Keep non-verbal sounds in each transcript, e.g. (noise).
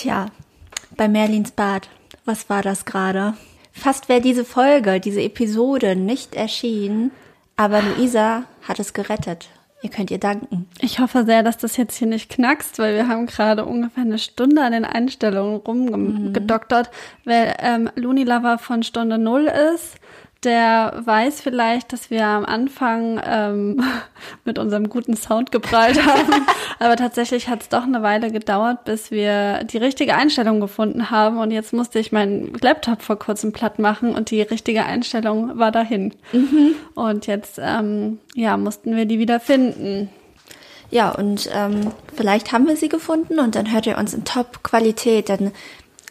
Tja, bei Merlins Bad, was war das gerade? Fast wäre diese Folge, diese Episode nicht erschienen, aber Luisa hat es gerettet. Ihr könnt ihr danken. Ich hoffe sehr, dass das jetzt hier nicht knackst, weil wir haben gerade ungefähr eine Stunde an den Einstellungen rumgedoktert, mhm. weil ähm, Looney Lover von Stunde Null ist der weiß vielleicht, dass wir am Anfang ähm, (laughs) mit unserem guten Sound geprallt (laughs) haben. Aber tatsächlich hat es doch eine Weile gedauert, bis wir die richtige Einstellung gefunden haben. Und jetzt musste ich meinen Laptop vor kurzem platt machen und die richtige Einstellung war dahin. Mhm. Und jetzt ähm, ja, mussten wir die wieder finden. Ja, und ähm, vielleicht haben wir sie gefunden und dann hört ihr uns in Top-Qualität. Dann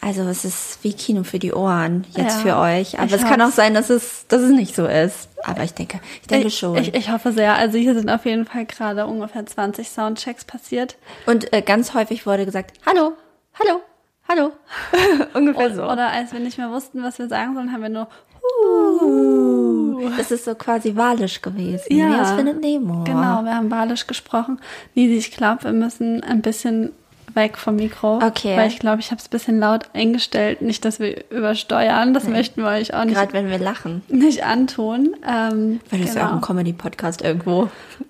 also es ist wie Kino für die Ohren jetzt ja, für euch. Aber es kann auch sein, dass es, dass es nicht so ist. Aber ich denke, ich denke ich, schon. Ich, ich hoffe sehr. Also hier sind auf jeden Fall gerade ungefähr 20 Soundchecks passiert. Und äh, ganz häufig wurde gesagt, hallo, hallo, hallo. (laughs) ungefähr oder, so. Oder als wir nicht mehr wussten, was wir sagen sollen, haben wir nur uh. Das ist so quasi walisch gewesen. Ja, aus Findet Nemo. Genau, wir haben walisch gesprochen. Wie ich glaube, wir müssen ein bisschen weg vom Mikro. Okay. Weil ich glaube, ich habe es ein bisschen laut eingestellt. Nicht, dass wir übersteuern. Das nee. möchten wir euch auch nicht. Gerade wenn wir lachen. Nicht antun. Ähm, Weil das genau. ist ja auch ein genau. Comedy-Podcast irgendwo.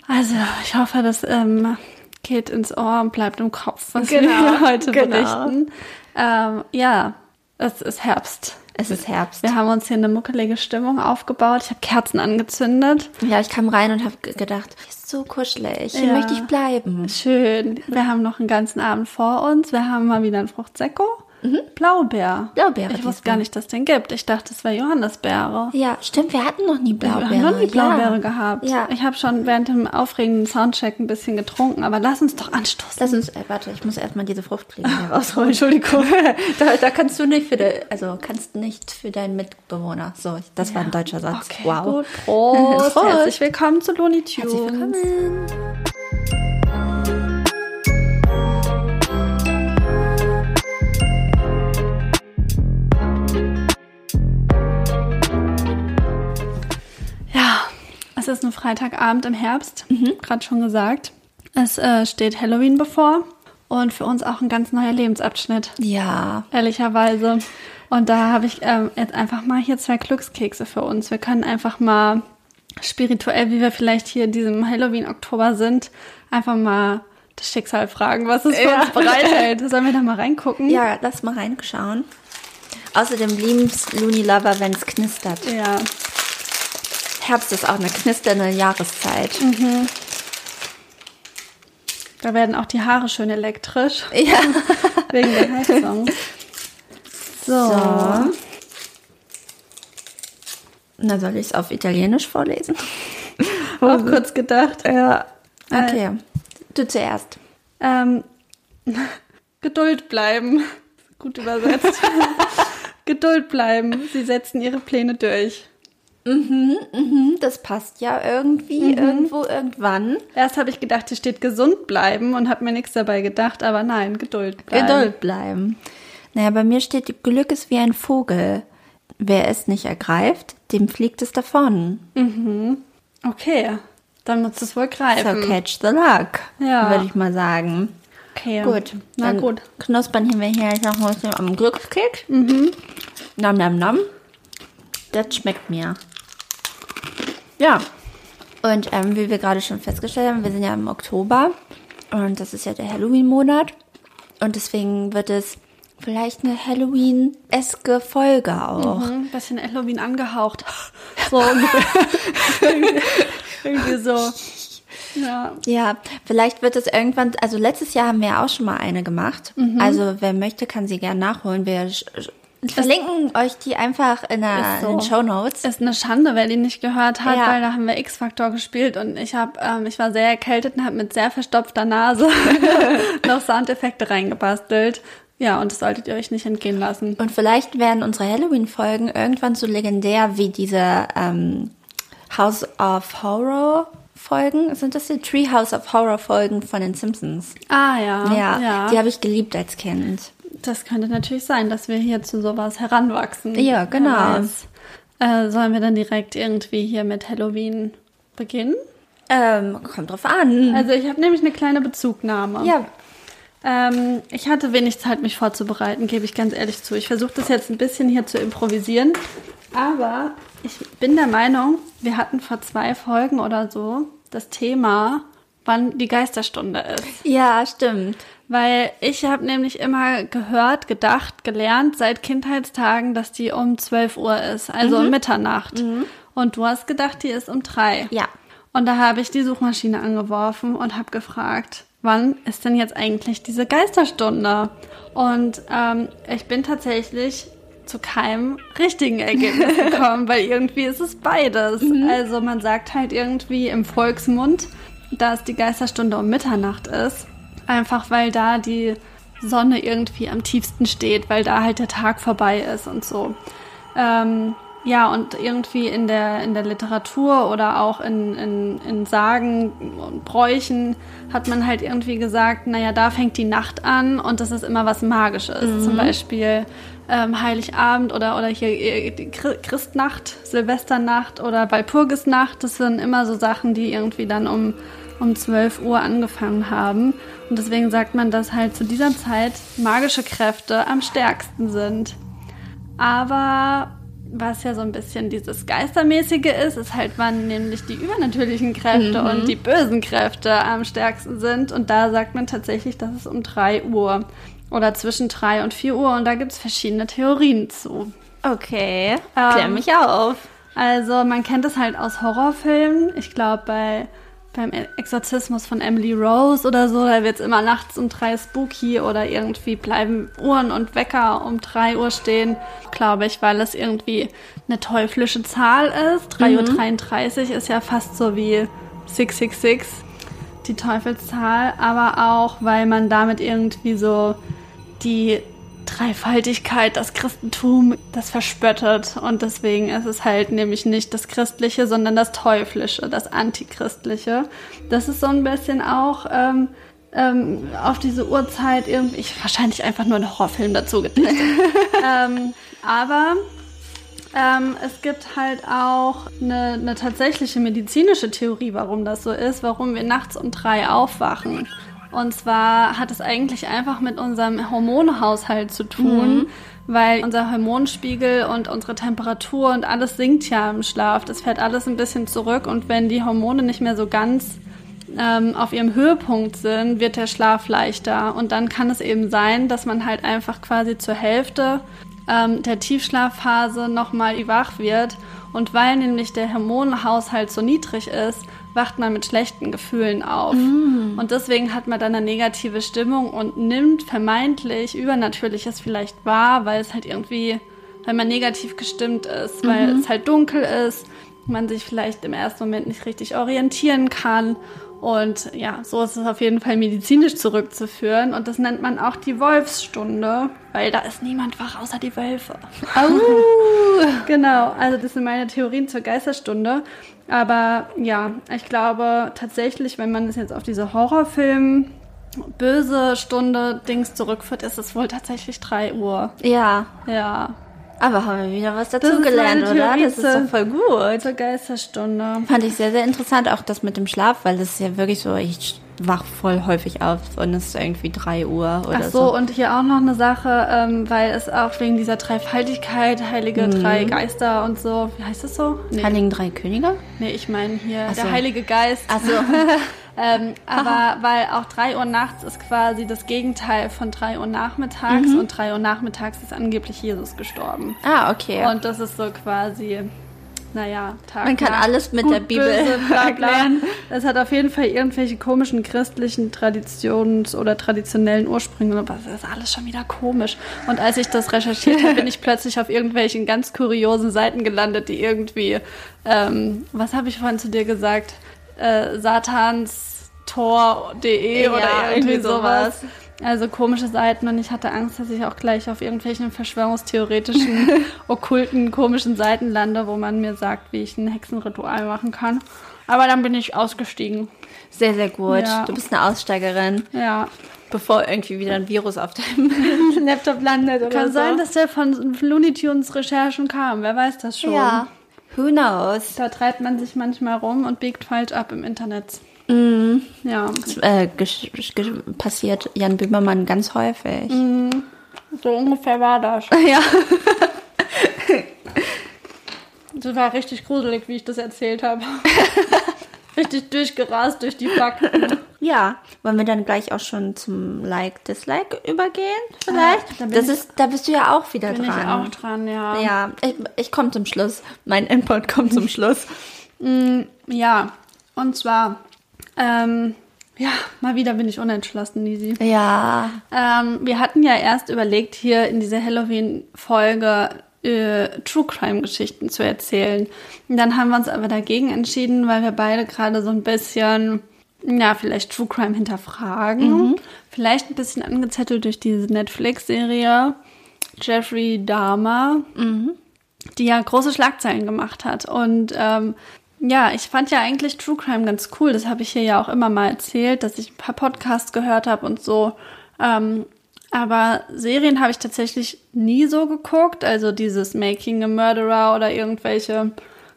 Also, ich hoffe, das ähm, geht ins Ohr und bleibt im Kopf, was genau. wir heute genau. berichten. Ähm, ja, es ist Herbst. Es ist Herbst. Wir haben uns hier eine muckelige Stimmung aufgebaut. Ich habe Kerzen angezündet. Ja, ich kam rein und habe gedacht, so kuschelig. Hier ja. möchte ich bleiben. Schön. Wir haben noch einen ganzen Abend vor uns. Wir haben mal wieder ein Fruchtsäcko. Mhm. Blaubeer. Blaubeere. Ich wusste gar nicht, dass es den gibt. Ich dachte, es wäre Johannisbeere. Ja, stimmt. Wir hatten noch nie Blaubeere. Wir haben noch nie Blaubeere ja. gehabt. Ja. Ich habe schon während dem aufregenden Soundcheck ein bisschen getrunken, aber lass uns doch anstoßen. Lass uns, äh, warte, ich muss erstmal diese Fruchtfliegen hier rausholen. Entschuldigung. (laughs) da, da, kannst du nicht für de, also kannst nicht für deinen Mitbewohner. So, das ja. war ein deutscher Satz. Okay, wow. Gut. (laughs) Prost. Prost. Herzlich willkommen zu Looney Tunes. Herzlich willkommen. Es ist ein Freitagabend im Herbst, mhm. gerade schon gesagt. Es äh, steht Halloween bevor und für uns auch ein ganz neuer Lebensabschnitt. Ja. Ehrlicherweise. Und da habe ich ähm, jetzt einfach mal hier zwei Glückskekse für uns. Wir können einfach mal spirituell, wie wir vielleicht hier in diesem Halloween-Oktober sind, einfach mal das Schicksal fragen, was es für ja. uns bereithält. Sollen wir da mal reingucken? Ja, lass mal reinschauen. Außerdem lieben es Looney Lover, wenn es knistert. Ja. Herbst ist auch eine knisternde Jahreszeit. Mhm. Da werden auch die Haare schön elektrisch. Ja. (laughs) Wegen der Heizung. So. so. Na, soll ich es auf Italienisch vorlesen? (laughs) Auch kurz gedacht. Ja. Okay. Äh, du zuerst. Ähm, (laughs) Geduld bleiben. Gut übersetzt. Geduld bleiben. Sie setzen ihre Pläne durch. Mhm, mhm, das passt ja irgendwie, mhm. irgendwo, irgendwann. Erst habe ich gedacht, hier steht gesund bleiben und habe mir nichts dabei gedacht, aber nein, Geduld bleiben. Geduld bleiben. Naja, bei mir steht, Glück ist wie ein Vogel. Wer es nicht ergreift, dem fliegt es davon. Mhm. Okay, dann muss es wohl greifen. So catch the luck, ja. würde ich mal sagen. Okay. Gut, na gut. Knuspern wir hier noch ein bisschen am Glückskeks. Mhm. Nam, nam, nam. Das schmeckt mir. Ja. Und ähm, wie wir gerade schon festgestellt haben, wir sind ja im Oktober und das ist ja der Halloween-Monat. Und deswegen wird es vielleicht eine Halloween-eske Folge auch. Mhm, bisschen Halloween angehaucht. (laughs) So ungefähr. (laughs) irgendwie so. Ja. ja, vielleicht wird es irgendwann, also letztes Jahr haben wir ja auch schon mal eine gemacht. Mhm. Also wer möchte, kann sie gerne nachholen. Wir wir verlinken euch die einfach in, der, so. in den Show Notes. Ist eine Schande, wer die nicht gehört hat, ja. weil da haben wir X-Factor gespielt und ich habe, ähm, ich war sehr erkältet und habe mit sehr verstopfter Nase (laughs) noch Soundeffekte reingebastelt. Ja, und das solltet ihr euch nicht entgehen lassen. Und vielleicht werden unsere Halloween-Folgen irgendwann so legendär wie diese ähm, House of Horror Folgen. Sind das die Treehouse of Horror Folgen von den Simpsons? Ah ja. Ja, ja. die habe ich geliebt als Kind. Das könnte natürlich sein, dass wir hier zu sowas heranwachsen. Ja, genau. Äh, sollen wir dann direkt irgendwie hier mit Halloween beginnen? Ähm, kommt drauf an. Also ich habe nämlich eine kleine Bezugnahme. Ja. Ähm, ich hatte wenig Zeit, mich vorzubereiten, gebe ich ganz ehrlich zu. Ich versuche das jetzt ein bisschen hier zu improvisieren. Aber ich bin der Meinung, wir hatten vor zwei Folgen oder so das Thema, wann die Geisterstunde ist. Ja, stimmt. Weil ich habe nämlich immer gehört, gedacht, gelernt seit Kindheitstagen, dass die um 12 Uhr ist, also um Mitternacht. Und du hast gedacht, die ist um drei. Ja. Und da habe ich die Suchmaschine angeworfen und habe gefragt, wann ist denn jetzt eigentlich diese Geisterstunde? Und ähm, ich bin tatsächlich zu keinem richtigen Ergebnis (laughs) gekommen, weil irgendwie ist es beides. Also man sagt halt irgendwie im Volksmund, dass die Geisterstunde um Mitternacht ist. Einfach weil da die Sonne irgendwie am tiefsten steht, weil da halt der Tag vorbei ist und so. Ähm, ja, und irgendwie in der, in der Literatur oder auch in, in, in Sagen und Bräuchen hat man halt irgendwie gesagt, naja, da fängt die Nacht an und das ist immer was Magisches. Zum Beispiel ähm, Heiligabend oder, oder hier äh, Christnacht, Silvesternacht oder Walpurgisnacht. Das sind immer so Sachen, die irgendwie dann um, um 12 Uhr angefangen haben. Und deswegen sagt man, dass halt zu dieser Zeit magische Kräfte am stärksten sind. Aber was ja so ein bisschen dieses Geistermäßige ist, ist halt, wann nämlich die übernatürlichen Kräfte und die bösen Kräfte am stärksten sind. Und da sagt man tatsächlich, dass es um 3 Uhr oder zwischen 3 und 4 Uhr. Und da gibt es verschiedene Theorien zu. Okay. Klär Ähm, mich auf. Also man kennt es halt aus Horrorfilmen. Ich glaube bei beim Exorzismus von Emily Rose oder so, da wird es immer nachts um drei spooky oder irgendwie bleiben Uhren und Wecker um drei Uhr stehen, glaube ich, weil es irgendwie eine teuflische Zahl ist. 3.33 Uhr ist ja fast so wie 666, die Teufelszahl, aber auch, weil man damit irgendwie so die Dreifaltigkeit, das Christentum, das verspöttet. Und deswegen ist es halt nämlich nicht das Christliche, sondern das Teuflische, das Antichristliche. Das ist so ein bisschen auch ähm, ähm, auf diese Uhrzeit irgendwie, ich, wahrscheinlich einfach nur einen Horrorfilm dazu gedichtet. (laughs) ähm, aber ähm, es gibt halt auch eine, eine tatsächliche medizinische Theorie, warum das so ist, warum wir nachts um drei aufwachen. Und zwar hat es eigentlich einfach mit unserem Hormonhaushalt zu tun, weil unser Hormonspiegel und unsere Temperatur und alles sinkt ja im Schlaf. Das fährt alles ein bisschen zurück und wenn die Hormone nicht mehr so ganz ähm, auf ihrem Höhepunkt sind, wird der Schlaf leichter. Und dann kann es eben sein, dass man halt einfach quasi zur Hälfte ähm, der Tiefschlafphase nochmal wach wird. Und weil nämlich der Hormonhaushalt so niedrig ist, wacht man mit schlechten Gefühlen auf. Und deswegen hat man dann eine negative Stimmung und nimmt vermeintlich Übernatürliches vielleicht wahr, weil es halt irgendwie, weil man negativ gestimmt ist, weil es halt dunkel ist, man sich vielleicht im ersten Moment nicht richtig orientieren kann. Und ja, so ist es auf jeden Fall medizinisch zurückzuführen. Und das nennt man auch die Wolfsstunde, weil da ist niemand wach außer die Wölfe. (laughs) Genau, also das sind meine Theorien zur Geisterstunde. Aber ja, ich glaube tatsächlich, wenn man das jetzt auf diese Horrorfilm böse Stunde Dings zurückführt, ist es wohl tatsächlich 3 Uhr. Ja. Ja. Aber haben wir wieder was Das dazu ist gelernt, meine oder? Das ist doch voll gut. Zur Geisterstunde. Fand ich sehr, sehr interessant, auch das mit dem Schlaf, weil das ist ja wirklich so, ich wach voll häufig auf und es ist irgendwie 3 Uhr oder Ach so, und hier auch noch eine Sache, ähm, weil es auch wegen dieser Dreifaltigkeit, heilige drei Geister und so, wie heißt das so? Nee, Heiligen Drei Könige? nee ich meine hier Ach so. der Heilige Geist. Also, (laughs) (laughs) Ähm, aber weil auch 3 Uhr nachts ist quasi das Gegenteil von 3 Uhr nachmittags Mhm. und 3 Uhr nachmittags ist angeblich Jesus gestorben. ah, okay. Und das ist so quasi, naja, Tag Man kann alles mit gut, der Bibel böse, bla bla. erklären. Es hat auf jeden Fall irgendwelche komischen christlichen Traditions- oder traditionellen Ursprünge, aber das ist alles schon wieder komisch. Und als ich das recherchiert habe, bin ich plötzlich auf irgendwelchen ganz kuriosen Seiten gelandet, die irgendwie, ähm, was habe ich vorhin zu dir gesagt? Äh, satanstor.de Ja, oder irgendwie irgendwie sowas. Also komische Seiten und ich hatte Angst, dass ich auch gleich auf irgendwelchen verschwörungstheoretischen, (laughs) okkulten, komischen Seiten lande, wo man mir sagt, wie ich ein Hexenritual machen kann. Aber dann bin ich ausgestiegen. Sehr, sehr gut. Ja. Du bist eine Aussteigerin, Ja. bevor irgendwie wieder ein Virus auf deinem (laughs) Laptop landet oder Kann so. sein, dass der von Looney Tunes Recherchen kam. Wer weiß das schon. Ja. Who knows? Da treibt man sich manchmal rum und biegt falsch ab im Internet. Mhm. Ja. Das, äh, passiert Jan Böhmermann ganz häufig. So ungefähr war das. (laughs) Ja. Das war richtig gruselig, wie ich das erzählt habe. (laughs) richtig durchgerast durch die Fakten. Ja, wollen wir dann gleich auch schon zum Like-Dislike übergehen, vielleicht? Ah, da bin das ich- ist, da bist du ja auch wieder Bin dran. ich auch dran, ja. Ja, ich, ich komme zum Schluss. Mein Input kommt zum Schluss. (laughs) Ja, und zwar, ähm, ja, mal wieder bin ich unentschlossen, Nisi. Ja. Ähm, wir hatten ja erst überlegt, hier in dieser Halloween-Folge äh, True Crime-Geschichten zu erzählen. Und dann haben wir uns aber dagegen entschieden, weil wir beide gerade so ein bisschen, ja, vielleicht True Crime hinterfragen. Vielleicht ein bisschen angezettelt durch diese Netflix-Serie Jeffrey Dahmer, die ja große Schlagzeilen gemacht hat. Und ähm, ja, ich fand ja eigentlich True Crime ganz cool. Das habe ich hier ja auch immer mal erzählt, dass ich ein paar Podcasts gehört habe und so. Ähm, aber Serien habe ich tatsächlich nie so geguckt. Also dieses Making a Murderer oder irgendwelche,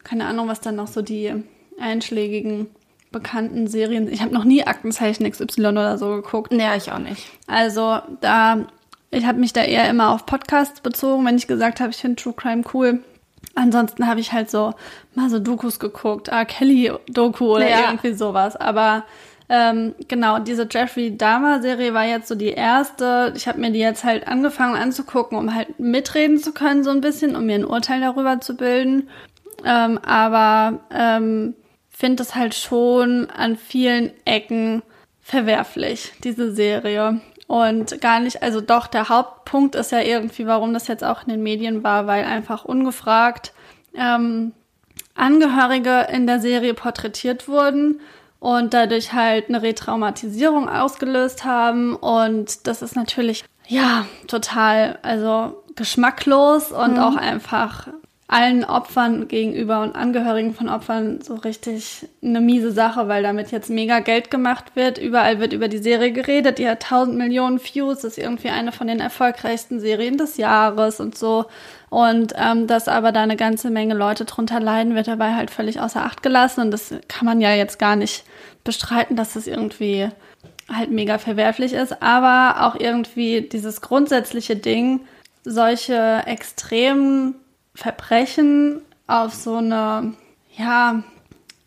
keine Ahnung, was dann noch so die einschlägigen bekannten Serien. Ich habe noch nie Aktenzeichen XY oder so geguckt. Nee, ich auch nicht. Also da, ich habe mich da eher immer auf Podcasts bezogen, wenn ich gesagt habe, ich finde True Crime cool. Ansonsten habe ich halt so mal so Dokus geguckt, R. Kelly-Doku oder Ja. irgendwie sowas. Aber ähm, genau, diese Jeffrey Dahmer-Serie war jetzt so die erste. Ich habe mir die jetzt halt angefangen anzugucken, um halt mitreden zu können so ein bisschen, um mir ein Urteil darüber zu bilden. Ähm, aber ähm, finde es halt schon an vielen Ecken verwerflich, diese Serie. Und gar nicht, also doch, der Hauptpunkt ist ja irgendwie, warum das jetzt auch in den Medien war, weil einfach ungefragt ähm, Angehörige in der Serie porträtiert wurden und dadurch halt eine Retraumatisierung ausgelöst haben. Und das ist natürlich, ja, total, also geschmacklos und auch einfach allen Opfern gegenüber und Angehörigen von Opfern so richtig eine miese Sache, weil damit jetzt mega Geld gemacht wird. Überall wird über die Serie geredet. Die hat 1000 Millionen Views, ist irgendwie eine von den erfolgreichsten Serien des Jahres und so. Und ähm, dass aber da eine ganze Menge Leute drunter leiden, wird dabei halt völlig außer Acht gelassen. Und das kann man ja jetzt gar nicht bestreiten, dass das irgendwie halt mega verwerflich ist. Aber auch irgendwie dieses grundsätzliche Ding, solche extremen Verbrechen auf so eine, ja,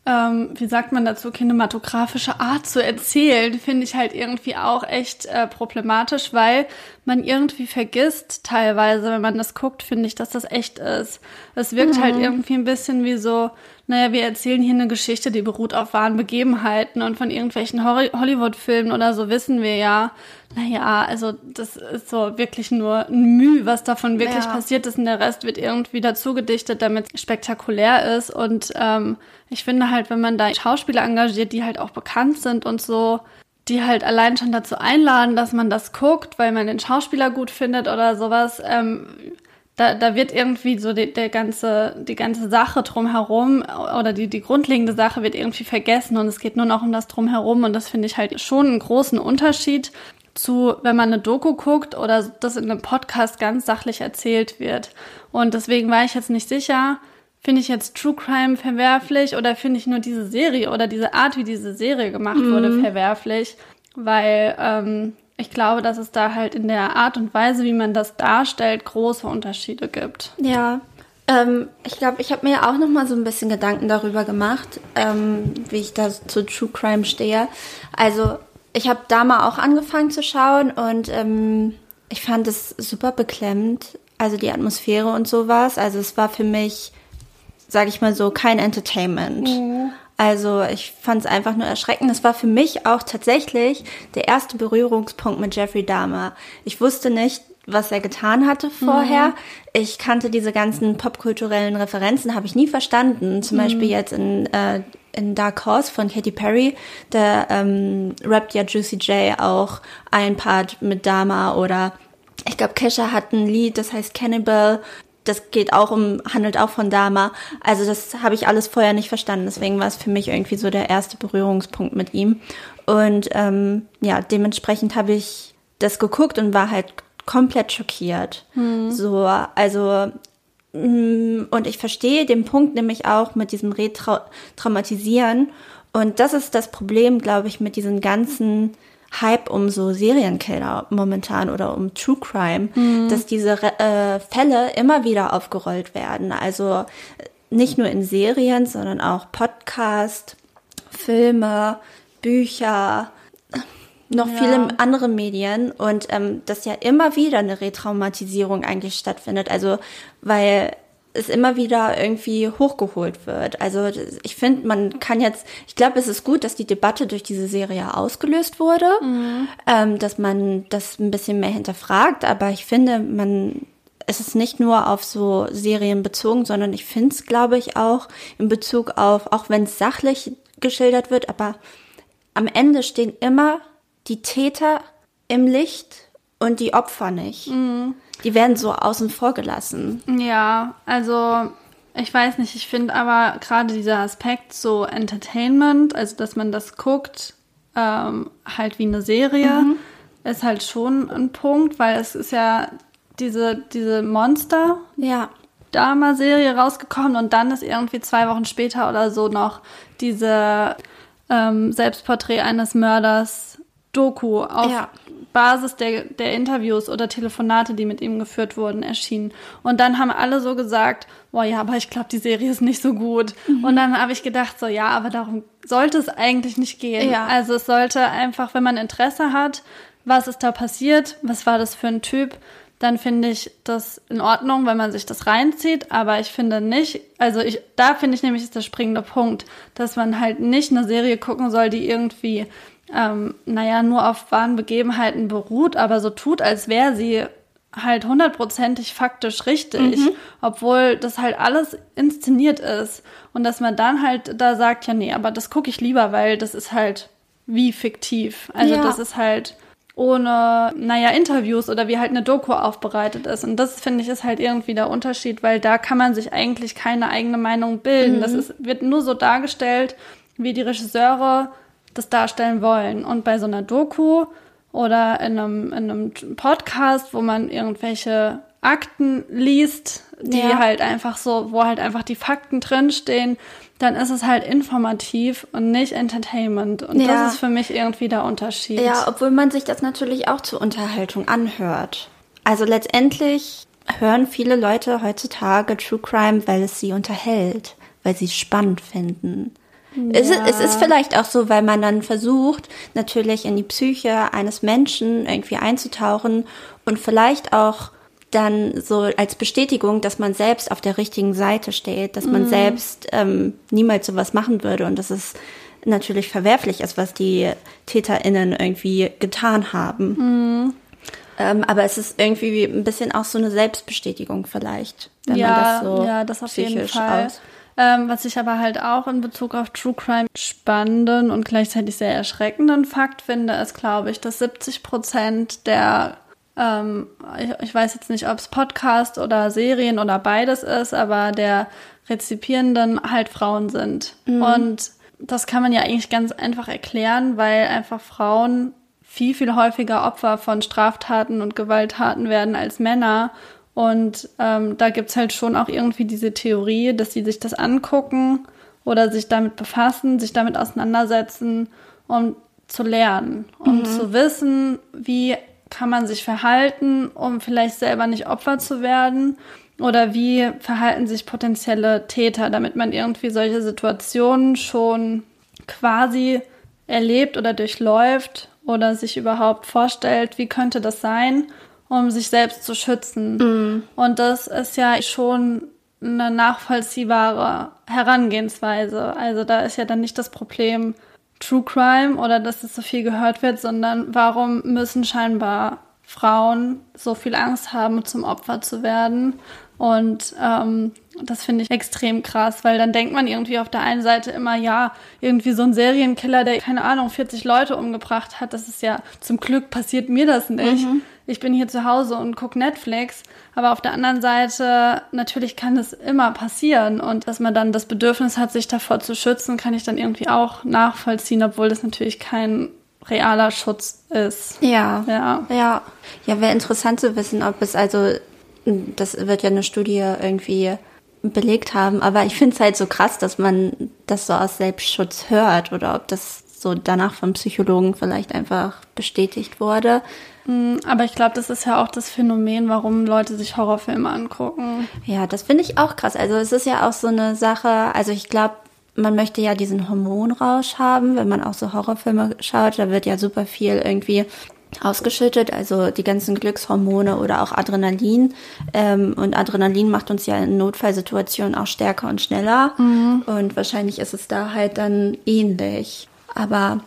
ähm, wie sagt man dazu, kinematografische Art zu erzählen, finde ich halt irgendwie auch echt äh, problematisch, weil man irgendwie vergisst teilweise, wenn man das guckt, finde ich, dass das echt ist. Es wirkt halt irgendwie ein bisschen wie so, naja, wir erzählen hier eine Geschichte, die beruht auf wahren Begebenheiten und von irgendwelchen Hollywood-Filmen oder so wissen wir ja, naja, also das ist so wirklich nur ein Mühe, was davon wirklich Ja. passiert ist. Und der Rest wird irgendwie dazu gedichtet, damit es spektakulär ist. Und ähm, ich finde halt, wenn man da Schauspieler engagiert, die halt auch bekannt sind und so, die halt allein schon dazu einladen, dass man das guckt, weil man den Schauspieler gut findet oder sowas, ähm, da, da wird irgendwie so die, der ganze, die ganze Sache drumherum oder die, die grundlegende Sache wird irgendwie vergessen. Und es geht nur noch um das drumherum. Und das finde ich halt schon einen großen Unterschied zu, wenn man eine Doku guckt oder das in einem Podcast ganz sachlich erzählt wird. Und deswegen war ich jetzt nicht sicher, finde ich jetzt True Crime verwerflich oder finde ich nur diese Serie oder diese Art, wie diese Serie gemacht wurde, verwerflich, weil ähm, ich glaube, dass es da halt in der Art und Weise, wie man das darstellt, große Unterschiede gibt. Ja, ähm, ich glaube, ich habe mir auch noch mal so ein bisschen Gedanken darüber gemacht, ähm, wie ich da zu True Crime stehe. Also ich habe da mal auch angefangen zu schauen und ähm, ich fand es super beklemmend, also die Atmosphäre und sowas. Also es war für mich, sage ich mal so, kein Entertainment. Also ich fand es einfach nur erschreckend. Es war für mich auch tatsächlich der erste Berührungspunkt mit Jeffrey Dahmer. Ich wusste nicht, was er getan hatte vorher. Ich kannte diese ganzen popkulturellen Referenzen, habe ich nie verstanden. Zum Beispiel jetzt in, äh, in Dark Horse von Katy Perry, da ähm, rappt ja Juicy J auch ein Part mit Dahmer oder ich glaube, Kesha hat ein Lied, das heißt Cannibal. Das geht auch um, handelt auch von Dama. Also das habe ich alles vorher nicht verstanden. Deswegen war es für mich irgendwie so der erste Berührungspunkt mit ihm. Und ähm, ja, dementsprechend habe ich das geguckt und war halt komplett schockiert. So, also mm, und ich verstehe den Punkt nämlich auch mit diesem Retraumatisieren. Und das ist das Problem, glaube ich, mit diesen ganzen Hype um so Serienkiller momentan oder um True Crime, mhm. dass diese äh, Fälle immer wieder aufgerollt werden. Also nicht nur in Serien, sondern auch Podcast, Filme, Bücher, noch ja. viele andere Medien und ähm, dass ja immer wieder eine Retraumatisierung eigentlich stattfindet. Also weil es immer wieder irgendwie hochgeholt wird. Also ich finde, man kann jetzt, ich glaube, es ist gut, dass die Debatte durch diese Serie ausgelöst wurde, mhm. ähm, dass man das ein bisschen mehr hinterfragt. Aber ich finde, man es ist nicht nur auf so Serien bezogen, sondern ich finde es, glaube ich, auch in Bezug auf, auch wenn es sachlich geschildert wird, aber am Ende stehen immer die Täter im Licht und die Opfer nicht. Mhm. Die werden so außen vor gelassen. Ja, also ich weiß nicht, ich finde aber gerade dieser Aspekt so Entertainment, also dass man das guckt, ähm, halt wie eine Serie, mhm. ist halt schon ein Punkt, weil es ist ja diese, diese Monster. Ja. Dama-Serie rausgekommen und dann ist irgendwie zwei Wochen später oder so noch diese ähm, Selbstporträt eines Mörders Doku auf ja. Basis der, der Interviews oder Telefonate, die mit ihm geführt wurden, erschienen. Und dann haben alle so gesagt, boah, ja, aber ich glaube, die Serie ist nicht so gut. Mhm. Und dann habe ich gedacht, so, ja, aber darum sollte es eigentlich nicht gehen. Ja. Also es sollte einfach, wenn man Interesse hat, was ist da passiert, was war das für ein Typ, dann finde ich das in Ordnung, wenn man sich das reinzieht. Aber ich finde nicht, also ich, da finde ich nämlich ist der springende Punkt, dass man halt nicht eine Serie gucken soll, die irgendwie, ähm, naja, nur auf wahren Begebenheiten beruht, aber so tut, als wäre sie halt hundertprozentig faktisch richtig, mhm. obwohl das halt alles inszeniert ist. Und dass man dann halt da sagt, ja, nee, aber das gucke ich lieber, weil das ist halt wie fiktiv. Also ja. das ist halt ohne, naja, Interviews oder wie halt eine Doku aufbereitet ist. Und das finde ich ist halt irgendwie der Unterschied, weil da kann man sich eigentlich keine eigene Meinung bilden. Mhm. Das ist, wird nur so dargestellt, wie die Regisseure das darstellen wollen. Und bei so einer Doku oder in einem, in einem Podcast, wo man irgendwelche Akten liest, die ja. halt einfach so, wo halt einfach die Fakten drinstehen, dann ist es halt informativ und nicht Entertainment. Und ja. das ist für mich irgendwie der Unterschied. Ja, obwohl man sich das natürlich auch zur Unterhaltung anhört. Also letztendlich hören viele Leute heutzutage True Crime, weil es sie unterhält, weil sie es spannend finden. Ja. Es, ist, es ist vielleicht auch so, weil man dann versucht, natürlich in die Psyche eines Menschen irgendwie einzutauchen und vielleicht auch dann so als Bestätigung, dass man selbst auf der richtigen Seite steht, dass man mhm. selbst ähm, niemals sowas machen würde und dass es natürlich verwerflich ist, was die TäterInnen irgendwie getan haben. Mhm. Ähm, aber es ist irgendwie ein bisschen auch so eine Selbstbestätigung vielleicht, wenn ja, man das so ja, das auf jeden Fall. Ähm, was ich aber halt auch in Bezug auf True Crime spannenden und gleichzeitig sehr erschreckenden Fakt finde, ist, glaube ich, dass 70 Prozent der ähm, ich, ich, weiß jetzt nicht, ob es Podcast oder Serien oder beides ist, aber der Rezipierenden halt Frauen sind. Mhm. Und das kann man ja eigentlich ganz einfach erklären, weil einfach Frauen viel, viel häufiger Opfer von Straftaten und Gewalttaten werden als Männer. Und ähm, da gibt's halt schon auch irgendwie diese Theorie, dass sie sich das angucken oder sich damit befassen, sich damit auseinandersetzen, um zu lernen, um mhm. zu wissen, wie kann man sich verhalten, um vielleicht selber nicht Opfer zu werden? Oder wie verhalten sich potenzielle Täter, damit man irgendwie solche Situationen schon quasi erlebt oder durchläuft oder sich überhaupt vorstellt, wie könnte das sein, um sich selbst zu schützen. Mm. Und das ist ja schon eine nachvollziehbare Herangehensweise. Also da ist ja dann nicht das Problem, True Crime oder dass es so viel gehört wird, sondern warum müssen scheinbar Frauen so viel Angst haben, zum Opfer zu werden. Und ähm, das finde ich extrem krass, weil dann denkt man irgendwie auf der einen Seite immer, ja, irgendwie so ein Serienkiller, der, keine Ahnung, 40 Leute umgebracht hat, das ist ja, zum Glück passiert mir das nicht. Mhm. Ich bin hier zu Hause und gucke Netflix. Aber auf der anderen Seite, natürlich kann es immer passieren. Und dass man dann das Bedürfnis hat, sich davor zu schützen, kann ich dann irgendwie auch nachvollziehen, obwohl das natürlich kein realer Schutz ist. Ja. Ja. Ja, ja wäre interessant zu wissen, ob es also, das wird ja eine Studie irgendwie belegt haben. Aber ich finde es halt so krass, dass man das so aus Selbstschutz hört oder ob das so danach vom Psychologen vielleicht einfach bestätigt wurde. Mm, aber ich glaube, das ist ja auch das Phänomen, warum Leute sich Horrorfilme angucken. Ja, das finde ich auch krass. Also es ist ja auch so eine Sache, also ich glaube, man möchte ja diesen Hormonrausch haben, wenn man auch so Horrorfilme schaut. Da wird ja super viel irgendwie ausgeschüttet, also die ganzen Glückshormone oder auch Adrenalin. Ähm, und Adrenalin macht uns ja in Notfallsituationen auch stärker und schneller. Mhm. Und wahrscheinlich ist es da halt dann ähnlich. Aber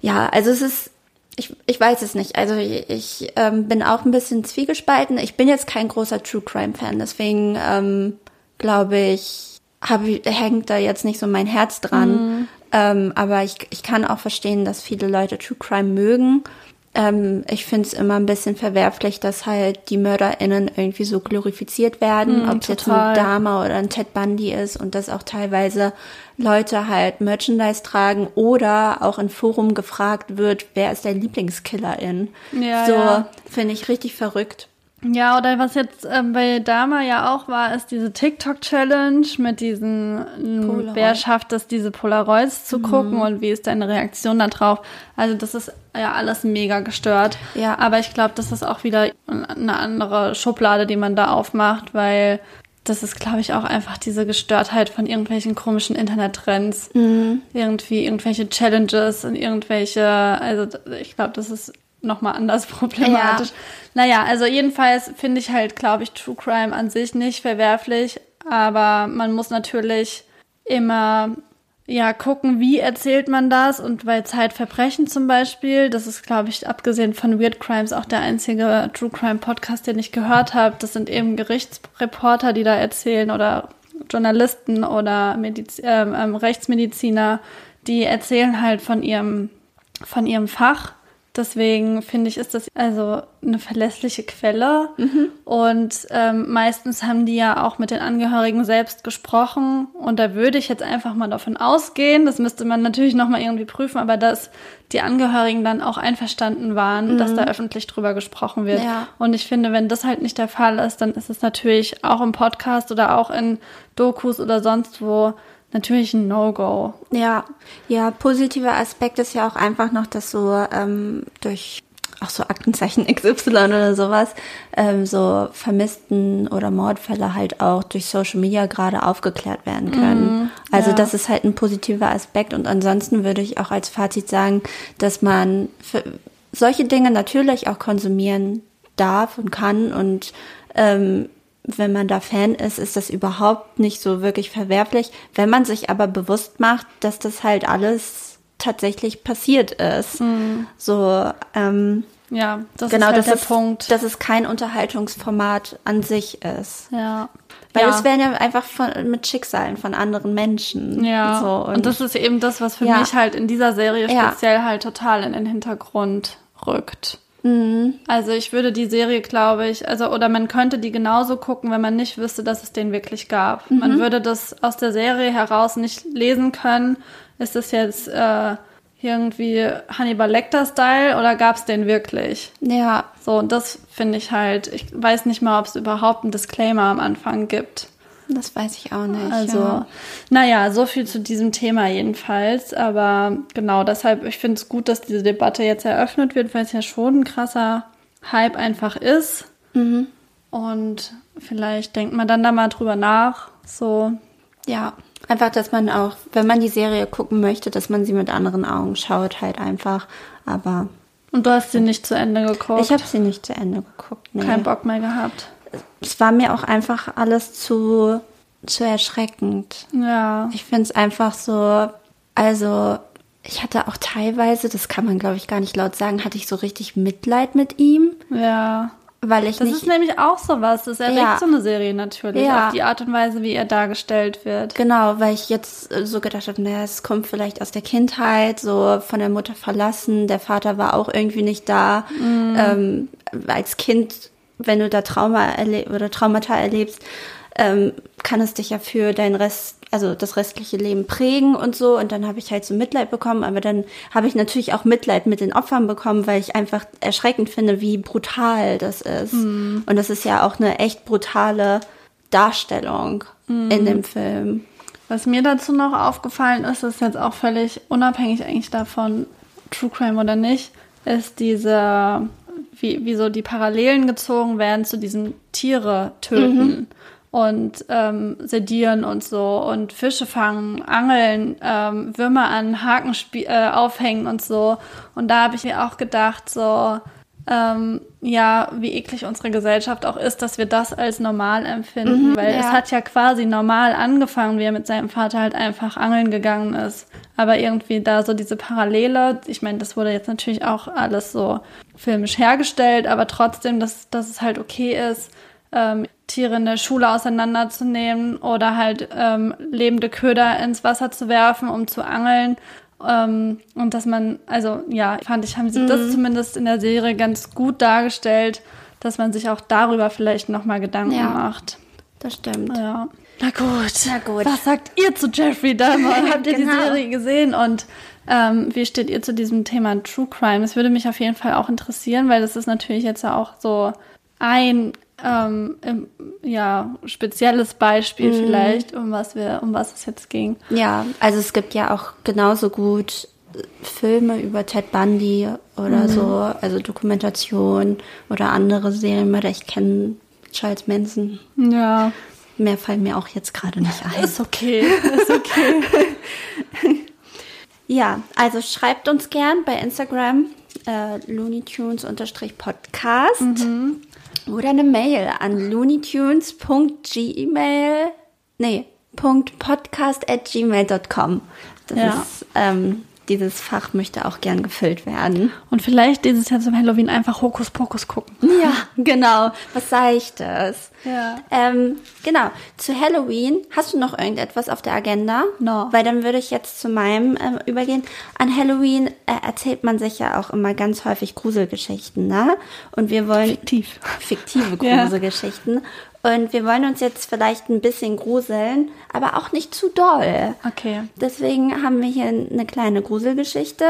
ja, also es ist, ich, ich weiß es nicht. Also ich, ich ähm, bin auch ein bisschen zwiegespalten. Ich bin jetzt kein großer True Crime Fan, deswegen ähm, glaube ich, hab, hängt da jetzt nicht so mein Herz dran. Mhm. Ähm, aber ich, ich kann auch verstehen, dass viele Leute True Crime mögen. Ähm, ich finde es immer ein bisschen verwerflich, dass halt die MörderInnen irgendwie so glorifiziert werden, mm, ob es jetzt ein Dama oder ein Ted Bundy ist und dass auch teilweise Leute halt Merchandise tragen oder auch in Forum gefragt wird, wer ist der Lieblingskillerin. Ja, so ja. finde ich richtig verrückt. Ja, oder was jetzt ähm, bei Dama ja auch war, ist diese TikTok-Challenge mit diesen, ähm, wer schafft es, diese Polaroids zu mhm. gucken und wie ist deine Reaktion darauf. Also das ist ja alles mega gestört. Ja. Aber ich glaube, das ist auch wieder eine andere Schublade, die man da aufmacht, weil das ist, glaube ich, auch einfach diese Gestörtheit von irgendwelchen komischen Internettrends. Mhm. Irgendwie irgendwelche Challenges und irgendwelche, also ich glaube, das ist nochmal anders (laughs) problematisch. Ja. Naja, also jedenfalls finde ich halt, glaube ich, True Crime an sich nicht verwerflich, aber man muss natürlich immer ja gucken, wie erzählt man das und bei Zeitverbrechen zum Beispiel, das ist, glaube ich, abgesehen von Weird Crimes auch der einzige True Crime Podcast, den ich gehört habe. Das sind eben Gerichtsreporter, die da erzählen oder Journalisten oder Mediz äh, ähm, Rechtsmediziner, die erzählen halt von ihrem von ihrem Fach Deswegen finde ich, ist das also eine verlässliche Quelle. Mhm. Und ähm, meistens haben die ja auch mit den Angehörigen selbst gesprochen. Und da würde ich jetzt einfach mal davon ausgehen, das müsste man natürlich nochmal irgendwie prüfen, aber dass die Angehörigen dann auch einverstanden waren, mhm. dass da öffentlich drüber gesprochen wird. Ja. Und ich finde, wenn das halt nicht der Fall ist, dann ist es natürlich auch im Podcast oder auch in Dokus oder sonst wo natürlich ein No-Go. Ja, ja, positiver Aspekt ist ja auch einfach noch, dass so ähm, durch auch so Aktenzeichen (laughs) XY oder sowas, ähm, so Vermissten oder Mordfälle halt auch durch Social Media gerade aufgeklärt werden können. Mm, also ja. das ist halt ein positiver Aspekt und ansonsten würde ich auch als Fazit sagen, dass man solche Dinge natürlich auch konsumieren darf und kann und ähm, wenn man da Fan ist, ist das überhaupt nicht so wirklich verwerflich. Wenn man sich aber bewusst macht, dass das halt alles tatsächlich passiert ist. Mhm. So, ähm, ja, das genau, ist halt das der ist, Punkt. Dass es kein Unterhaltungsformat an sich ist. Ja. Weil ja. es werden ja einfach von, mit Schicksalen von anderen Menschen. Ja. So, und, und, das ist eben das, was für ja. mich halt in dieser Serie speziell ja. halt total in den Hintergrund rückt. Mhm. Also ich würde die Serie, glaube ich, also oder man könnte die genauso gucken, wenn man nicht wüsste, dass es den wirklich gab. Mhm. Man würde das aus der Serie heraus nicht lesen können. Ist das jetzt äh, irgendwie Hannibal Lecter-Style oder gab es den wirklich? Ja. So, und das finde ich halt, ich weiß nicht mal, ob es überhaupt einen Disclaimer am Anfang gibt. Das weiß ich auch nicht. Also, ja. naja, so viel zu diesem Thema jedenfalls. Aber genau, deshalb, ich finde es gut, dass diese Debatte jetzt eröffnet wird, weil es ja schon ein krasser Hype einfach ist. Mhm. Und vielleicht denkt man dann da mal drüber nach. So. Ja, einfach, dass man auch, wenn man die Serie gucken möchte, dass man sie mit anderen Augen schaut, halt einfach. Aber. Und du hast sie nicht zu Ende geguckt? Ich habe sie nicht zu Ende geguckt. Nee. Kein Bock mehr gehabt es war mir auch einfach alles zu, zu erschreckend. Ja. Ich finde es einfach so, also ich hatte auch teilweise, das kann man glaube ich gar nicht laut sagen, hatte ich so richtig Mitleid mit ihm. Ja. Weil ich das nicht, ist nämlich auch so was. Das erregt ja. so eine Serie natürlich. Ja. Auch die Art und Weise, wie er dargestellt wird. Genau, weil ich jetzt so gedacht habe, naja, es kommt vielleicht aus der Kindheit, so von der Mutter verlassen. Der Vater war auch irgendwie nicht da. Mm. Ähm, als Kind wenn du da Trauma oder Traumata erlebst, ähm, kann es dich ja für dein Rest, also das restliche Leben prägen und so. Und dann habe ich halt so Mitleid bekommen, aber dann habe ich natürlich auch Mitleid mit den Opfern bekommen, weil ich einfach erschreckend finde, wie brutal das ist. Mhm. Und das ist ja auch eine echt brutale Darstellung in dem Film. Was mir dazu noch aufgefallen ist, ist jetzt auch völlig unabhängig eigentlich davon, True Crime oder nicht, ist diese, wie, wie so die Parallelen gezogen werden zu diesen Tiere töten und ähm, sedieren und so und Fische fangen, angeln, ähm, Würmer an Haken äh, aufhängen und so. Und da habe ich mir auch gedacht, so, ähm, ja, wie eklig unsere Gesellschaft auch ist, dass wir das als normal empfinden, weil ja. es hat ja quasi normal angefangen, wie er mit seinem Vater halt einfach angeln gegangen ist. Aber irgendwie da so diese Parallele, ich meine, das wurde jetzt natürlich auch alles so filmisch hergestellt, aber trotzdem, dass, dass es halt okay ist, ähm, Tiere in der Schule auseinanderzunehmen oder halt ähm, lebende Köder ins Wasser zu werfen, um zu angeln. Ähm, und dass man, also ja, fand ich, haben sie Mhm. das zumindest in der Serie ganz gut dargestellt, dass man sich auch darüber vielleicht nochmal Gedanken Ja. macht. Das stimmt. Ja. Na gut. Na gut. Was sagt ihr zu Jeffrey Dahmer? (laughs) Habt ihr Genau. die Serie gesehen? Und ähm, wie steht ihr zu diesem Thema True Crime? Das würde mich auf jeden Fall auch interessieren, weil das ist natürlich jetzt ja auch so ein ähm, im, ja, spezielles Beispiel Mhm. vielleicht, um was wir, um was es jetzt ging. Ja, also es gibt ja auch genauso gut Filme über Ted Bundy oder so, also Dokumentation oder andere Serien, oder ich kenne Charles Manson. Ja. Mehr fallen mir auch jetzt gerade nicht ein. Ist okay. Ist okay. (laughs) Ja, also schreibt uns gern bei Instagram äh, looneytunes-podcast oder eine Mail an looneytunes.gmail, nee, .podcast at gmail.com. Das Ja. ist, ähm, dieses Fach möchte auch gern gefüllt werden. Und vielleicht dieses Jahr zum Halloween einfach Hokuspokus gucken. Ja, genau. Was Seichtes. Ja. Ähm, genau. Zu Halloween hast du noch irgendetwas auf der Agenda? No. Weil dann würde ich jetzt zu meinem ähm, übergehen. An Halloween äh, erzählt man sich ja auch immer ganz häufig Gruselgeschichten, ne? Und wir wollen Fiktiv. fiktive (laughs) Ja. Und wir wollen uns jetzt vielleicht ein bisschen gruseln, aber auch nicht zu doll. Okay. Deswegen haben wir hier eine kleine Gruselgeschichte.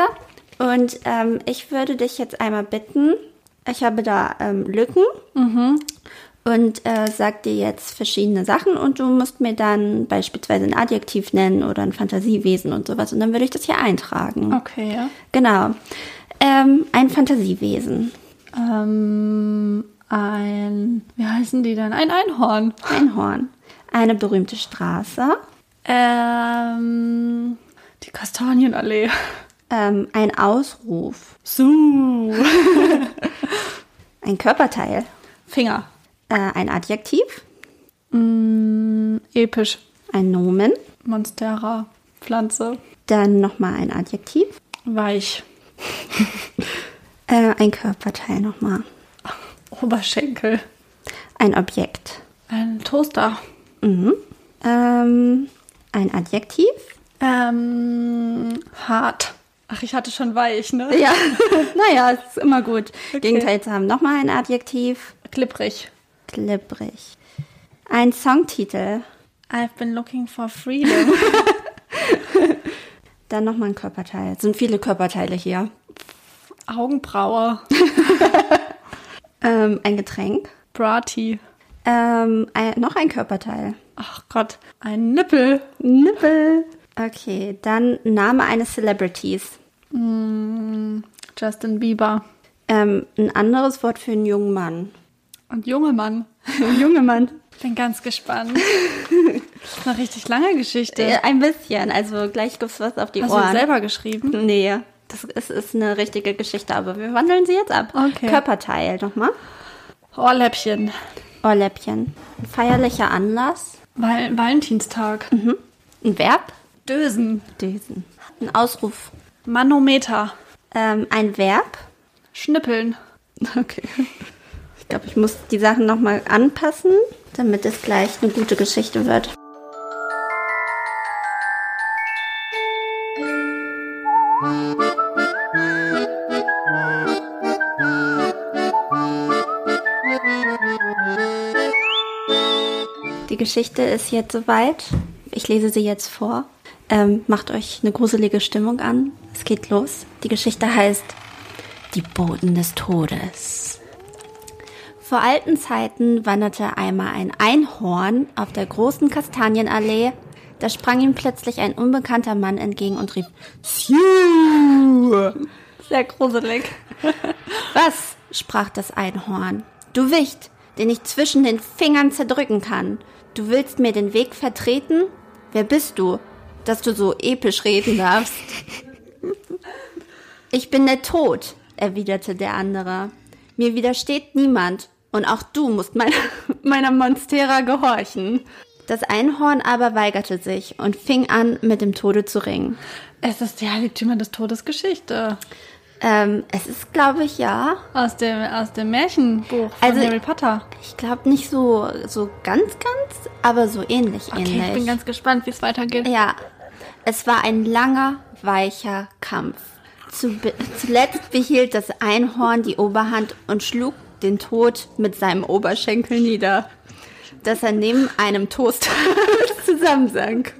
Und ähm, ich würde dich jetzt einmal bitten, ich habe da ähm, Lücken und äh, sag dir jetzt verschiedene Sachen und du musst mir dann beispielsweise ein Adjektiv nennen oder ein Fantasiewesen und sowas. Und dann würde ich das hier eintragen. Okay, ja. Genau. Ähm, ein Fantasiewesen. Ähm, ein, wie heißen die denn? Ein Einhorn. Einhorn. Eine berühmte Straße. Ähm, die Kastanienallee. Ähm, ein Ausruf. So. (laughs) Ein Körperteil. Finger. Äh, ein Adjektiv. Mm, episch. Ein Nomen. Monstera. Pflanze. Dann nochmal ein Adjektiv. Weich. (laughs) Äh, ein Körperteil nochmal. Oberschenkel. Ein Objekt. Ein Toaster. Mhm. Ähm, ein Adjektiv. Ähm, hart. Ach, ich hatte schon weich, ne? Ja, (laughs) naja, ist immer gut. Okay. Gegenteil zu haben. Nochmal ein Adjektiv. Klipprig. Klipprig. Ein Songtitel. I've been looking for freedom. (laughs) Dann nochmal ein Körperteil. Es sind viele Körperteile hier. Augenbraue. (laughs) Ähm, ein Getränk. Brati. Ähm, ein, noch ein Körperteil. Ach Gott. Ein Nippel. Nippel. Okay, dann Name eines Celebrities. Mm, Justin Bieber. Ähm, ein anderes Wort für einen jungen Mann. Und junge Mann. (laughs) Ein junger Mann. Bin ganz gespannt. Das ist eine richtig lange Geschichte. Äh, ein bisschen. Also gleich gibt's was auf die Hast du Ohren. das selber geschrieben? Nee, das ist, ist eine richtige Geschichte, aber wir wandeln sie jetzt ab. Okay. Körperteil nochmal. Ohrläppchen. Ohrläppchen. Ein feierlicher Anlass. Val Valentinstag. Ein Verb. Dösen. Dösen. Ein Ausruf. Manometer. Ähm, ein Verb. Schnippeln. Okay. Ich glaube, ich muss die Sachen nochmal anpassen, damit es gleich eine gute Geschichte wird. Geschichte ist jetzt soweit. Ich lese sie jetzt vor. Ähm, macht euch eine gruselige Stimmung an. Es geht los. Die Geschichte heißt Die Boten des Todes. Vor alten Zeiten wanderte einmal ein Einhorn auf der großen Kastanienallee. Da sprang ihm plötzlich ein unbekannter Mann entgegen und rief, Siu! Sehr gruselig. Was? sprach das Einhorn. Du Wicht, den ich zwischen den Fingern zerdrücken kann. Du willst mir den Weg vertreten? Wer bist du, dass du so episch reden darfst? Ich bin der Tod, erwiderte der andere. Mir widersteht niemand, und auch du musst meiner, (laughs) meiner Monstera gehorchen. Das Einhorn aber weigerte sich und fing an, mit dem Tode zu ringen. Es ist die Heiligtümer des Todes Geschichte. Ähm, es ist, glaube ich, ja. Aus dem, aus dem Märchenbuch von Also- Harry Potter. Ich glaube nicht so, so ganz, ganz, aber so ähnlich, Okay, ähnlich. ich bin ganz gespannt, wie es weitergeht. Ja, es war ein langer, weicher Kampf. Zu, zuletzt behielt das Einhorn die Oberhand und schlug den Tod mit seinem Oberschenkel nieder, dass er neben einem Toast (laughs) zusammensank.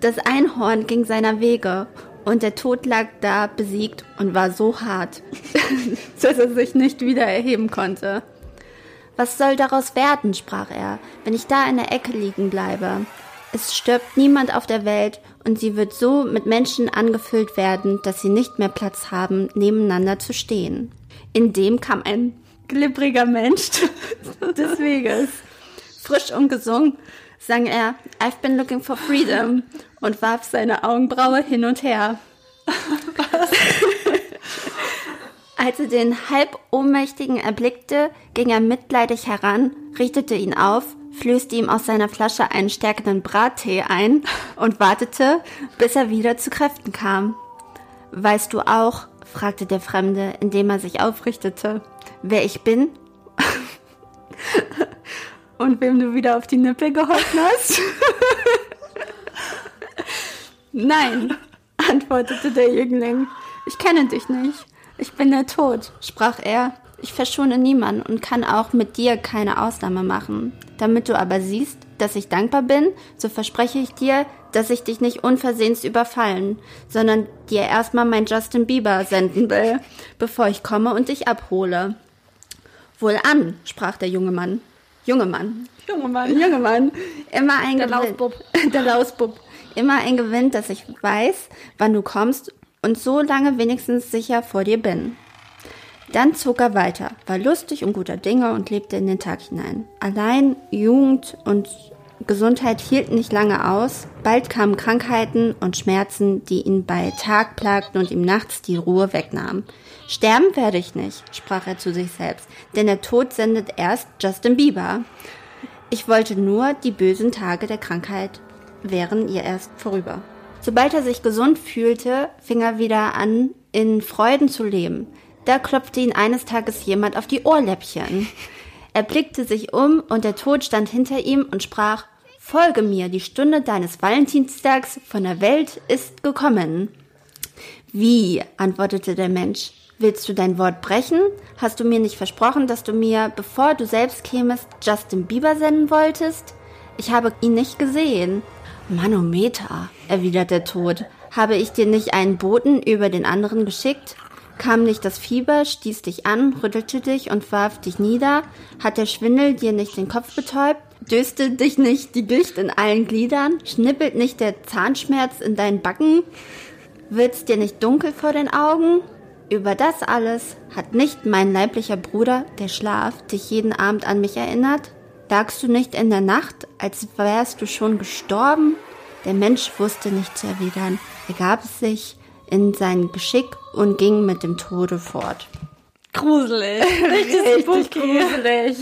Das Einhorn ging seiner Wege und der Tod lag da besiegt und war so hart, (laughs) dass er sich nicht wieder erheben konnte. Was soll daraus werden, sprach er, wenn ich da in der Ecke liegen bleibe? Es stirbt niemand auf der Welt und sie wird so mit Menschen angefüllt werden, dass sie nicht mehr Platz haben, nebeneinander zu stehen. In dem kam ein glibbriger Mensch (laughs) des Weges. Frisch und gesungen sang er I've been looking for freedom und warf seine Augenbraue hin und her. (laughs) Als er den halb Ohnmächtigen erblickte, ging er mitleidig heran, richtete ihn auf, flößte ihm aus seiner Flasche einen stärkenden Brattee ein und wartete, bis er wieder zu Kräften kam. Weißt du auch, fragte der Fremde, indem er sich aufrichtete, wer ich bin? (laughs) und wem du wieder auf die Nippel geholfen hast? (laughs) Nein, antwortete der Jüngling. Ich kenne dich nicht. Ich bin der Tod, sprach er. Ich verschone niemanden und kann auch mit dir keine Ausnahme machen. Damit du aber siehst, dass ich dankbar bin, so verspreche ich dir, dass ich dich nicht unversehens überfallen, sondern dir erstmal mein Justin Bieber senden will, bevor ich komme und dich abhole. Wohlan, sprach der junge Mann. Junge Mann. Junge Mann. Junge Mann. Immer ein Der Gewinn. Lausbub. (laughs) Der Lausbub. Immer ein Gewinn, dass ich weiß, wann du kommst und so lange wenigstens sicher vor dir bin. Dann zog er weiter, war lustig und guter Dinge und lebte in den Tag hinein. Allein Jugend und Gesundheit hielten nicht lange aus. Bald kamen Krankheiten und Schmerzen, die ihn bei Tag plagten und ihm nachts die Ruhe wegnahmen. Sterben werde ich nicht, sprach er zu sich selbst, denn der Tod sendet erst Justin Bieber. Ich wollte nur, die bösen Tage der Krankheit wären ihr erst vorüber. Sobald er sich gesund fühlte, fing er wieder an, in Freuden zu leben. Da klopfte ihn eines Tages jemand auf die Ohrläppchen. (laughs) Er blickte sich um und der Tod stand hinter ihm und sprach, Folge mir, die Stunde deines Valentinstags von der Welt ist gekommen. Wie? antwortete der Mensch. Willst du dein Wort brechen? Hast du mir nicht versprochen, dass du mir, bevor du selbst kämest, Justin Bieber senden wolltest? Ich habe ihn nicht gesehen. Manometer, erwidert der Tod. Habe ich dir nicht einen Boten über den anderen geschickt? Kam nicht das Fieber, stieß dich an, rüttelte dich und warf dich nieder? Hat der Schwindel dir nicht den Kopf betäubt? Döste dich nicht die Gicht in allen Gliedern? Schnippelt nicht der Zahnschmerz in deinen Backen? Wird's dir nicht dunkel vor den Augen? Über das alles hat nicht mein leiblicher Bruder, der Schlaf, dich jeden Abend an mich erinnert? Lagst du nicht in der Nacht, als wärst du schon gestorben? Der Mensch wusste nicht zu erwidern. Er gab sich in sein Geschick und ging mit dem Tode fort. Gruselig. (laughs) Richtig, Richtig gruselig.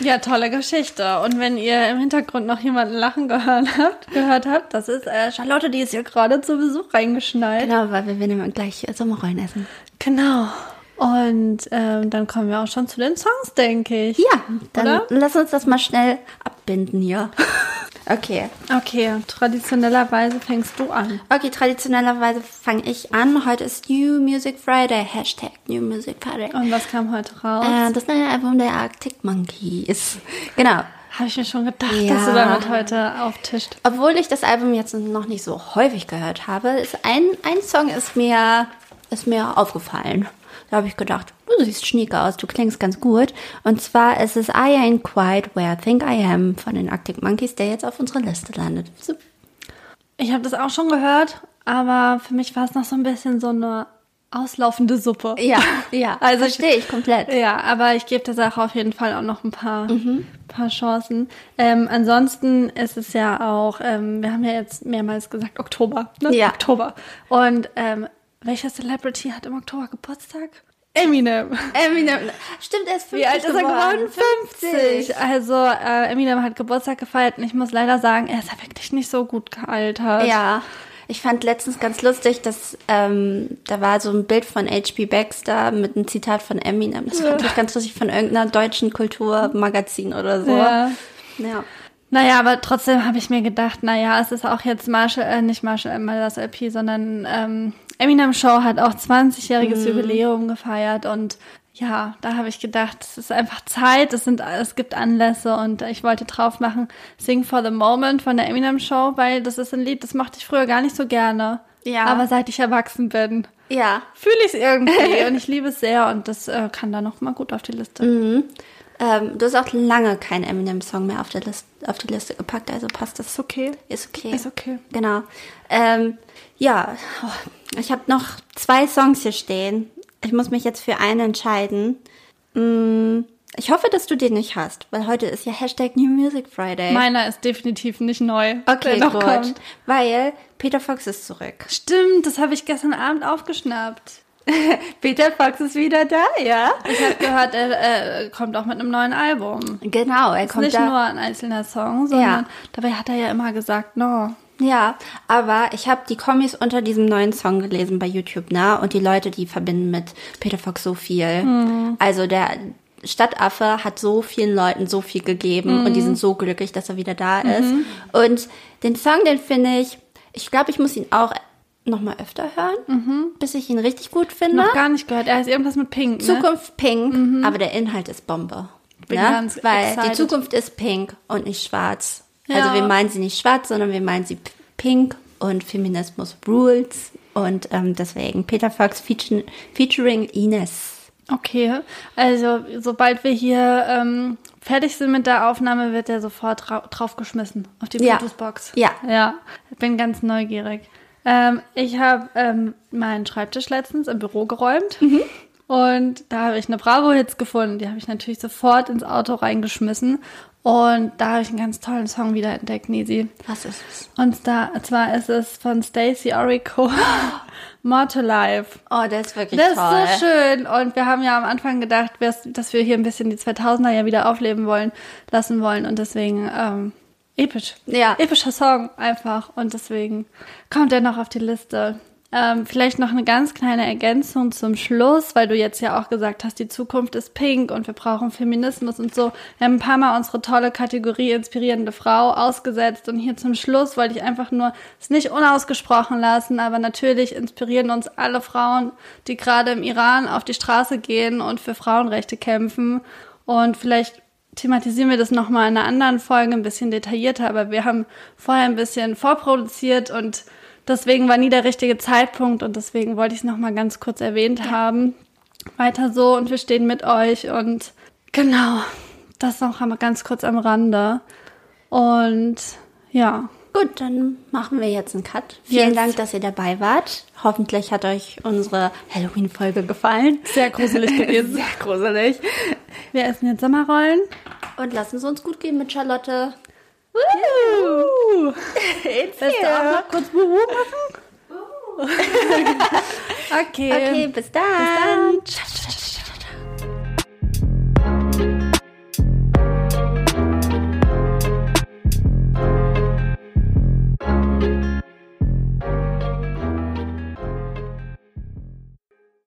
Ja, tolle Geschichte. Und wenn ihr im Hintergrund noch jemanden lachen gehört habt, gehört habt, das ist äh, Charlotte, die ist hier gerade zu Besuch reingeschnallt. Genau, weil wir werden gleich Sommerrollen essen. Genau. Und ähm, dann kommen wir auch schon zu den Songs, denke ich. Ja, dann Oder? lass uns das mal schnell abbinden hier. (laughs) Okay. Okay, traditionellerweise fängst du an. Okay, traditionellerweise fange ich an. Heute ist New Music Friday. Hashtag New Music Friday. Und was kam heute raus? Äh, das neue Album der Arctic Monkeys. (laughs) Genau. Habe ich mir schon gedacht, Ja. dass du damit heute auftischt. Obwohl ich das Album jetzt noch nicht so häufig gehört habe, ist ein, ein Song ist mir, ist mir aufgefallen. Da habe ich gedacht, du siehst schnieke aus, du klingst ganz gut. Und zwar ist es I Ain't Quite Where I Think I Am von den Arctic Monkeys, der jetzt auf unserer Liste landet. Ich habe das auch schon gehört, aber für mich war es noch so ein bisschen so eine auslaufende Suppe. Ja, (laughs) ja, also verstehe ich komplett. Ja, aber ich gebe der Sache auf jeden Fall auch noch ein paar, mhm. paar Chancen. Ähm, ansonsten ist es ja auch, ähm, wir haben ja jetzt mehrmals gesagt Oktober, ne? Ja. Oktober. Und ähm, welcher Celebrity hat im Oktober Geburtstag? Eminem. Eminem. Stimmt, er ist 50 Wie alt ist er geworden? 50. Also äh, Eminem hat Geburtstag gefeiert und ich muss leider sagen, er ist ja wirklich nicht so gut gealtert. Ja. Ich fand letztens ganz lustig, dass ähm, da war so ein Bild von H.P. Baxter mit einem Zitat von Eminem. Das fand ich (laughs) ganz lustig von irgendeiner deutschen Kulturmagazin oder so. Ja. ja. Naja, aber trotzdem habe ich mir gedacht, naja, es ist auch jetzt Marshall, äh, nicht Marshall Mathers LP, sondern ähm, Eminem Show hat auch 20-jähriges Mhm. Jubiläum gefeiert und ja, da habe ich gedacht, es ist einfach Zeit, es sind, es gibt Anlässe und ich wollte drauf machen Sing for the Moment von der Eminem Show, weil das ist ein Lied, das mochte ich früher gar nicht so gerne. Ja. Aber seit ich erwachsen bin, Ja. fühle ich es irgendwie (laughs) und ich liebe es sehr und das äh, kann da noch mal gut auf die Liste. Mhm. Ähm, du hast auch lange keinen Eminem-Song mehr auf, der List, auf die Liste gepackt, also passt das. Ist okay. Ist okay. Ist okay. Genau. Ähm, ja, oh, ich habe noch zwei Songs hier stehen. Ich muss mich jetzt für einen entscheiden. Mm, Ich hoffe, dass du den nicht hast, weil heute ist ja Hashtag New Music Friday. Meiner ist definitiv nicht neu. okay, gut. kommt. Weil Peter Fox ist zurück. Stimmt, das habe ich gestern Abend aufgeschnappt. (laughs) Peter Fox ist wieder da, ja? Ich habe gehört, er äh, kommt auch mit einem neuen Album. Genau, er Ist kommt nicht da. nur ein einzelner Song, sondern Ja. dabei hat er ja immer gesagt, no. Ja, aber ich habe die Kommis unter diesem neuen Song gelesen bei YouTube, ne? Und die Leute, die verbinden mit Peter Fox so viel. Mhm. Also der Stadtaffe hat so vielen Leuten so viel gegeben und die Mhm. sind so glücklich, dass er wieder da ist. Und den Song, den finde ich, ich glaube, ich muss ihn auch noch mal öfter hören, bis ich ihn richtig gut finde. Mhm. Noch gar nicht gehört. Er ist irgendwas mit Pink, ne? Zukunft pink, aber der Inhalt ist Bombe. Bin ne? ganz Weil die excited. Zukunft ist pink und nicht schwarz. Ja. Also wir meinen sie nicht schwarz, sondern wir meinen sie pink und Feminismus rules. Und ähm, deswegen Peter Fox featuring, featuring Ines. Okay, also sobald wir hier ähm, fertig sind mit der Aufnahme, wird er sofort drau draufgeschmissen auf die Ja. Bluetooth-Box. Ja. Ja, bin ganz neugierig. Ähm, ich habe ähm, meinen Schreibtisch letztens im Büro geräumt Mhm. und da habe ich eine Bravo-Hits gefunden. Die habe ich natürlich sofort ins Auto reingeschmissen und da habe ich einen ganz tollen Song wieder entdeckt, Nisi. Was ist es? Und da, zwar ist es von Stacey Orico, (laughs) More to Life. Oh, der ist wirklich Das toll. ist so schön. Und wir haben ja am Anfang gedacht, dass wir hier ein bisschen die 2000er ja wieder aufleben wollen, lassen wollen. Und deswegen ähm, episch. Ja. Epischer Song einfach. Und deswegen kommt er noch auf die Liste. Ähm, vielleicht noch eine ganz kleine Ergänzung zum Schluss, weil du jetzt ja auch gesagt hast, die Zukunft ist pink und wir brauchen Feminismus und so. Wir haben ein paar Mal unsere tolle Kategorie inspirierende Frau ausgesetzt und hier zum Schluss wollte ich einfach nur es nicht unausgesprochen lassen, aber natürlich inspirieren uns alle Frauen, die gerade im Iran auf die Straße gehen und für Frauenrechte kämpfen und vielleicht thematisieren wir das nochmal in einer anderen Folge ein bisschen detaillierter, aber wir haben vorher ein bisschen vorproduziert und deswegen war nie der richtige Zeitpunkt und deswegen wollte ich es nochmal ganz kurz erwähnt haben. Weiter so und wir stehen mit euch und genau, das noch einmal ganz kurz am Rande. Und ja, Gut, dann machen wir jetzt einen Cut. Vielen Yes. Dank, dass ihr dabei wart. Hoffentlich hat euch unsere Halloween-Folge gefallen. sehr gruselig (laughs) gewesen. Sehr gruselig. Wir essen jetzt Sommerrollen. Und lassen Sie uns gut gehen mit Charlotte. (laughs) It's Willst du auch noch kurz Wuhu machen? (laughs) okay. Okay, bis dann. Bis dann. Ciao.